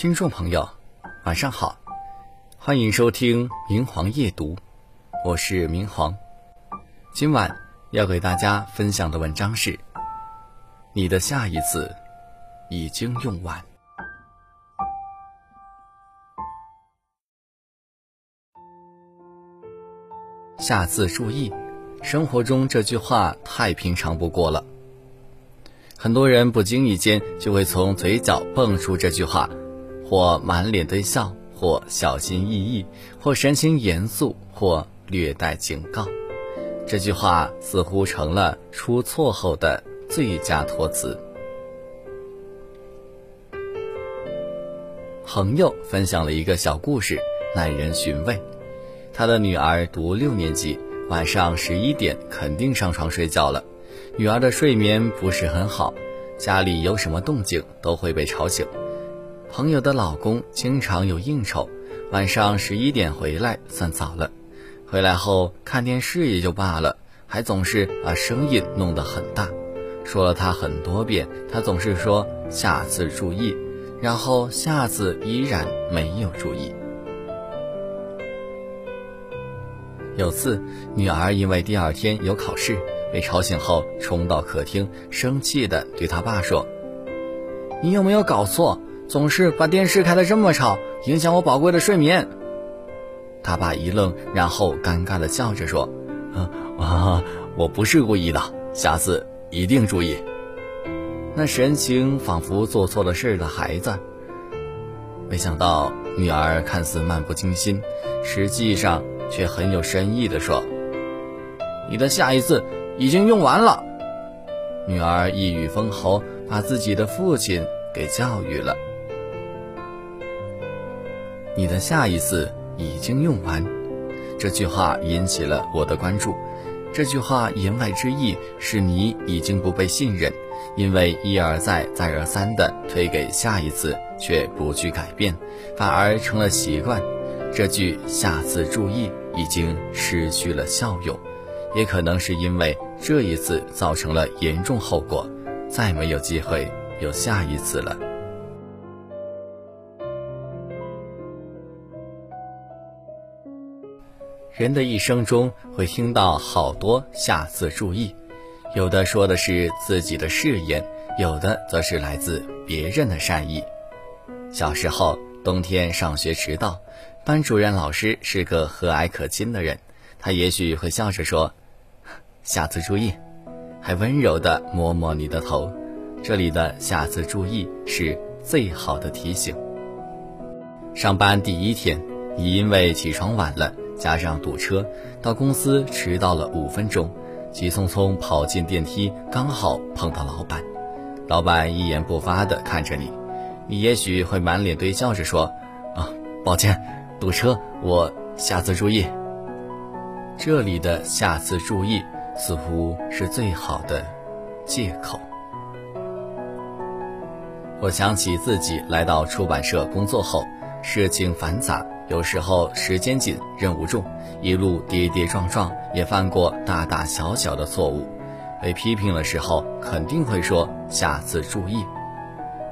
听众朋友，晚上好，欢迎收听《明皇夜读》，我是明皇。今晚要给大家分享的文章是：你的下一次已经用完。下次注意，生活中这句话太平常不过了。很多人不经意间就会从嘴角蹦出这句话，或满脸堆笑，或小心翼翼，或神情严肃，或略带警告。这句话似乎成了出错后的最佳托词。朋友分享了一个小故事，耐人寻味。他的女儿读六年级，晚上十一点肯定上床睡觉了。女儿的睡眠不是很好，家里有什么动静都会被吵醒。朋友的老公经常有应酬，晚上十一点回来算早了。回来后看电视也就罢了，还总是把声音弄得很大。说了他很多遍，他总是说下次注意，然后下次依然没有注意。有次，女儿因为第二天有考试。被吵醒后，冲到客厅，生气地对他爸说：“你有没有搞错？总是把电视开得这么吵，影响我宝贵的睡眠。”他爸一愣，然后尴尬地笑着说：“啊，我不是故意的，下次一定注意。”那神情仿佛做错了事的孩子。没想到女儿看似漫不经心，实际上却很有深意地说：“你的下一次。”已经用完了，女儿一语封喉，把自己的父亲给教育了。你的下一次已经用完，这句话引起了我的关注。这句话言外之意是你已经不被信任，因为一而再、再而三的推给下一次，却不去改变，反而成了习惯。这句“下次注意”已经失去了效用。也可能是因为这一次造成了严重后果，再没有机会有下一次了。人的一生中会听到好多“下次注意”，有的说的是自己的誓言，有的则是来自别人的善意。小时候，冬天上学迟到，班主任老师是个和蔼可亲的人。他也许会笑着说：“下次注意。”还温柔地摸摸你的头。这里的“下次注意”是最好的提醒。上班第一天，你因为起床晚了，加上堵车，到公司迟到了五分钟，急匆匆跑进电梯，刚好碰到老板。老板一言不发地看着你，你也许会满脸堆笑着说：“啊，抱歉，堵车，我下次注意。”这里的“下次注意”似乎是最好的借口。我想起自己来到出版社工作后，事情繁杂，有时候时间紧，任务重，一路跌跌撞撞，也犯过大大小小的错误。被批评的时候，肯定会说“下次注意”。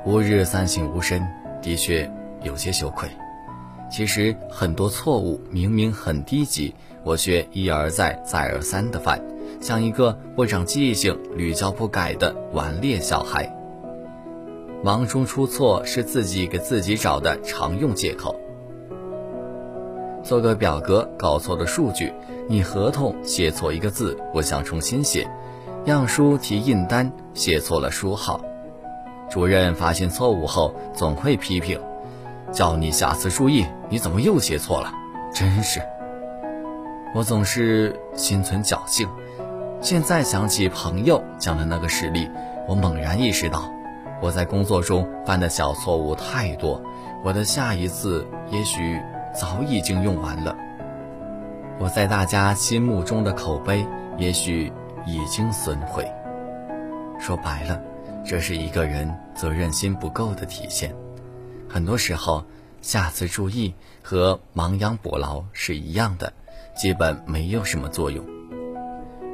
吾日三省吾身，的确有些羞愧。其实很多错误明明很低级，我却一而再、再而三的犯，像一个不长记性、屡教不改的顽劣小孩。忙中出错是自己给自己找的常用借口。做个表格搞错了数据，你合同写错一个字，不想重新写，样书提印单写错了书号，主任发现错误后总会批评。叫你下次注意，你怎么又写错了？真是！我总是心存侥幸。现在想起朋友讲的那个实例，我猛然意识到，我在工作中犯的小错误太多，我的下一次也许早已经用完了。我在大家心目中的口碑也许已经损毁。说白了，这是一个人责任心不够的体现。很多时候，下次注意和亡羊补牢是一样的，基本没有什么作用。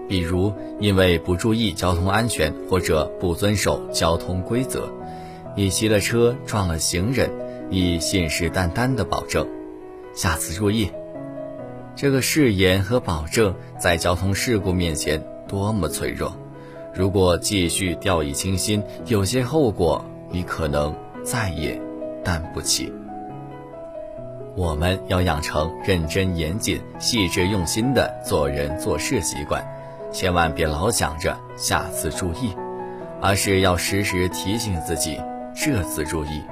比如，因为不注意交通安全或者不遵守交通规则，你骑了车撞了行人，你信誓旦旦的保证：“下次注意。”这个誓言和保证在交通事故面前多么脆弱！如果继续掉以轻心，有些后果你可能再也担不起。我们要养成认真严谨、细致用心的做人做事习惯，千万别老想着下次注意，而是要时时提醒自己这次注意，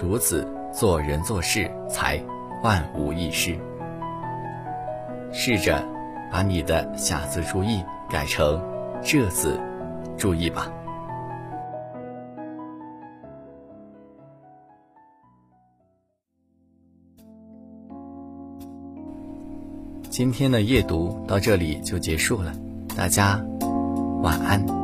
如此做人做事才万无一失。试着把你的“下次注意”改成“这次注意”吧。今天的夜读到这里就结束了，大家晚安。